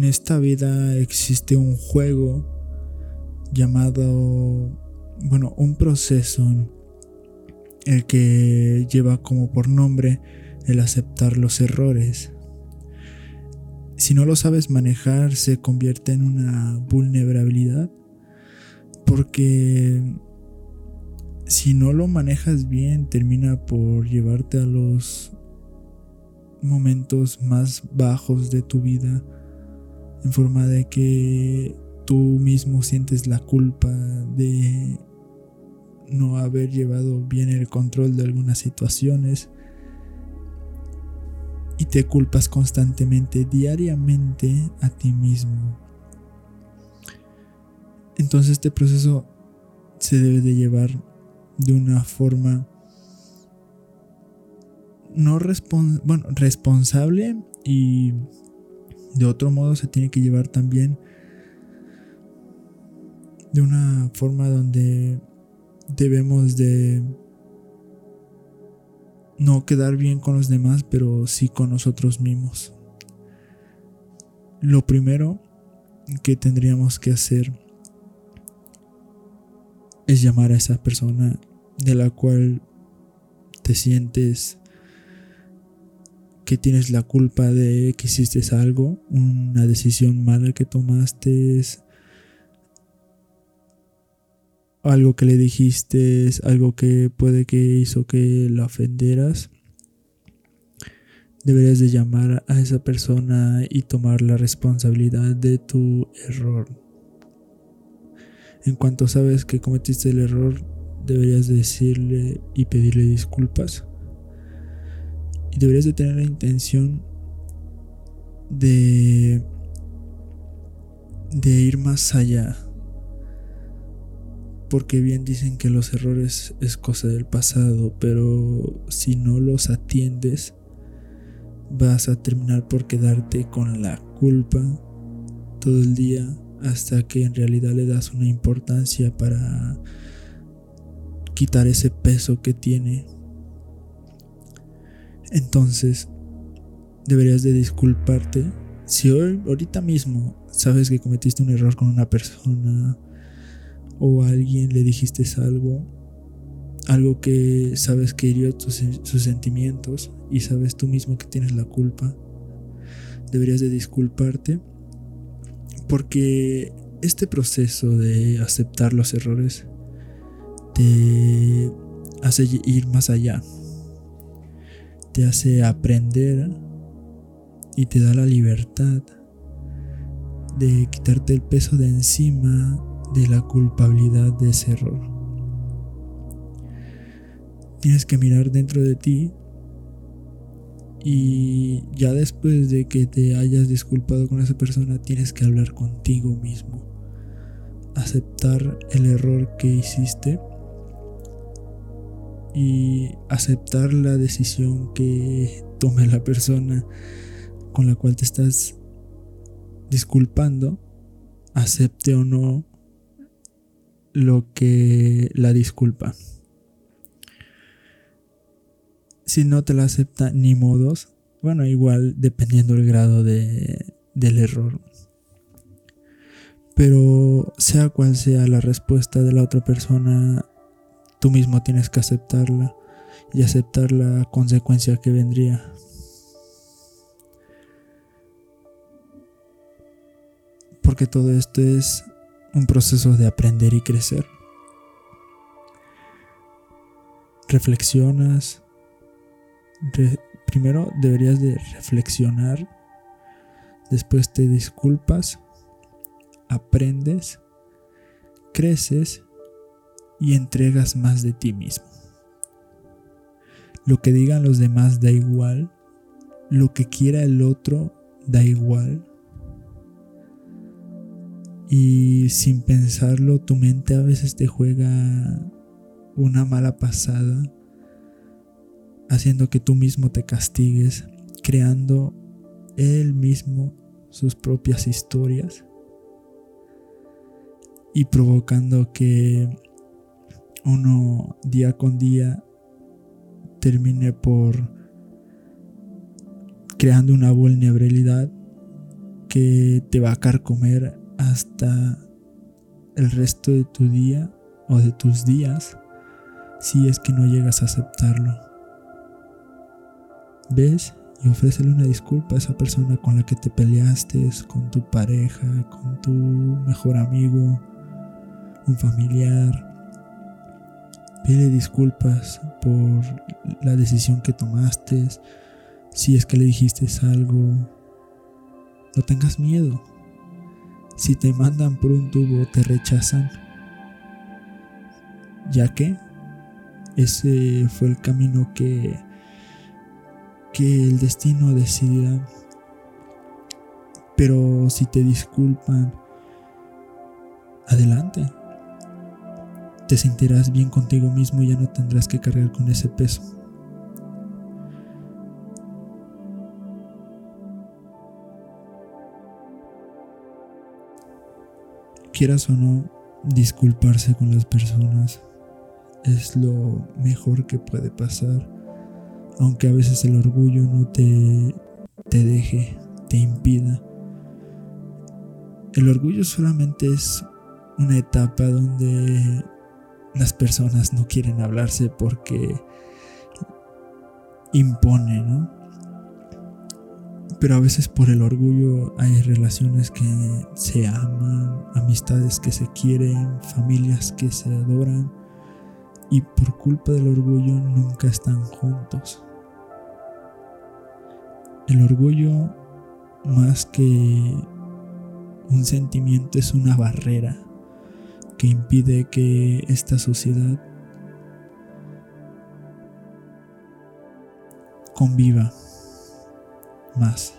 en esta vida existe un juego llamado, bueno, un proceso, el que lleva como por nombre el aceptar los errores. Si no lo sabes manejar, se convierte en una vulnerabilidad porque si no lo manejas bien, termina por llevarte a los momentos más bajos de tu vida en forma de que tú mismo sientes la culpa de no haber llevado bien el control de algunas situaciones y te culpas constantemente, diariamente a ti mismo. Entonces este proceso se debe de llevar de una forma no bueno, responsable y de otro modo se tiene que llevar también de una forma donde debemos de no quedar bien con los demás, pero sí con nosotros mismos. Lo primero que tendríamos que hacer es llamar a esa persona de la cual te sientes que tienes la culpa de que hiciste algo, una decisión mala que tomaste, algo que le dijiste, algo que puede que hizo que la ofenderas. Deberías de llamar a esa persona y tomar la responsabilidad de tu error. En cuanto sabes que cometiste el error, deberías decirle y pedirle disculpas. Y deberías de tener la intención de de ir más allá. Porque bien dicen que los errores es cosa del pasado, pero si no los atiendes, vas a terminar por quedarte con la culpa todo el día hasta que en realidad le das una importancia para quitar ese peso que tiene entonces, deberías de disculparte. Si hoy, ahorita mismo, sabes que cometiste un error con una persona o alguien le dijiste algo, algo que sabes que hirió tus, sus sentimientos y sabes tú mismo que tienes la culpa, deberías de disculparte porque este proceso de aceptar los errores te hace ir más allá te hace aprender y te da la libertad de quitarte el peso de encima de la culpabilidad de ese error. Tienes que mirar dentro de ti y ya después de que te hayas disculpado con esa persona tienes que hablar contigo mismo. Aceptar el error que hiciste y aceptar la decisión que tome la persona con la cual te estás disculpando, acepte o no lo que la disculpa. Si no te la acepta ni modos, bueno, igual dependiendo del grado de, del error. Pero sea cual sea la respuesta de la otra persona, tú mismo tienes que aceptarla y aceptar la consecuencia que vendría. Porque todo esto es un proceso de aprender y crecer. Reflexionas. primero deberías de reflexionar. Después te disculpas. Aprendes. Creces y entregas más de ti mismo. Lo que digan los demás da igual, lo que quiera el otro da igual. Y sin pensarlo, tu mente a veces te juega una mala pasada, haciendo que tú mismo te castigues, creando él mismo sus propias historias y provocando que uno día con día termine por creando una vulnerabilidad que te va a carcomer hasta el resto de tu día o de tus días si es que no llegas a aceptarlo. ¿Ves? Y ofrécele una disculpa a esa persona con la que te peleaste, con tu pareja, con tu mejor amigo, un familiar. Pide disculpas por la decisión que tomaste, si es que le dijiste algo. No tengas miedo. Si te mandan por un tubo, te rechazan. Ya que ese fue el camino que, que el destino decidirá. Pero si te disculpan, adelante. Te sentirás bien contigo mismo y ya no tendrás que cargar con ese peso. Quieras o no, disculparse con las personas es lo mejor que puede pasar, aunque a veces el orgullo no te, te deje, te impida. El orgullo solamente es una etapa donde las personas no quieren hablarse porque impone, ¿no? Pero a veces por el orgullo hay relaciones que se aman, amistades que se quieren, familias que se adoran y por culpa del orgullo nunca están juntos. El orgullo más que un sentimiento es una barrera que impide que esta sociedad conviva más.